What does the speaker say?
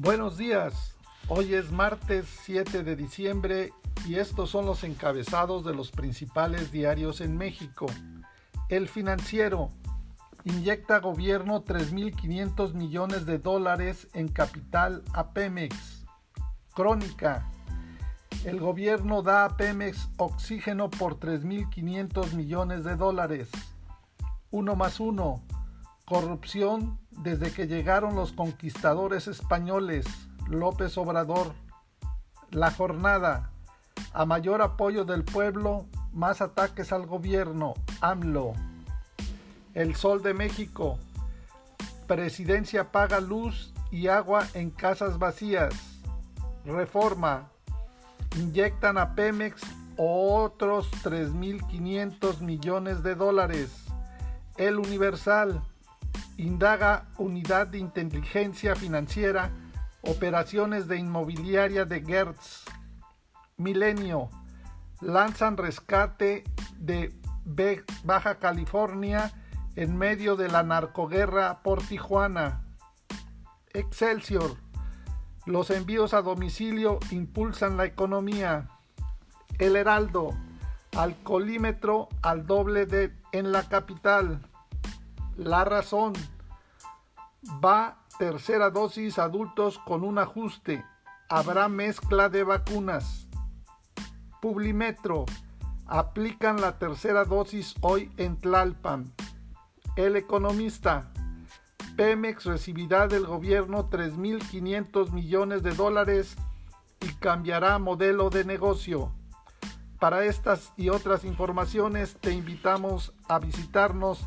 Buenos días, hoy es martes 7 de diciembre y estos son los encabezados de los principales diarios en México. El financiero inyecta gobierno 3.500 millones de dólares en capital a Pemex. Crónica. El gobierno da a Pemex oxígeno por 3.500 millones de dólares. Uno más uno. Corrupción desde que llegaron los conquistadores españoles, López Obrador. La jornada. A mayor apoyo del pueblo, más ataques al gobierno, AMLO. El Sol de México. Presidencia paga luz y agua en casas vacías. Reforma. Inyectan a Pemex otros 3.500 millones de dólares. El Universal indaga Unidad de Inteligencia Financiera, operaciones de inmobiliaria de Gertz. Milenio, lanzan rescate de Baja California en medio de la narcoguerra por Tijuana. Excelsior, los envíos a domicilio impulsan la economía. El Heraldo, alcoholímetro al doble de en la capital. La razón. Va tercera dosis adultos con un ajuste. Habrá mezcla de vacunas. Publimetro. Aplican la tercera dosis hoy en Tlalpan. El economista. Pemex recibirá del gobierno 3.500 millones de dólares y cambiará modelo de negocio. Para estas y otras informaciones te invitamos a visitarnos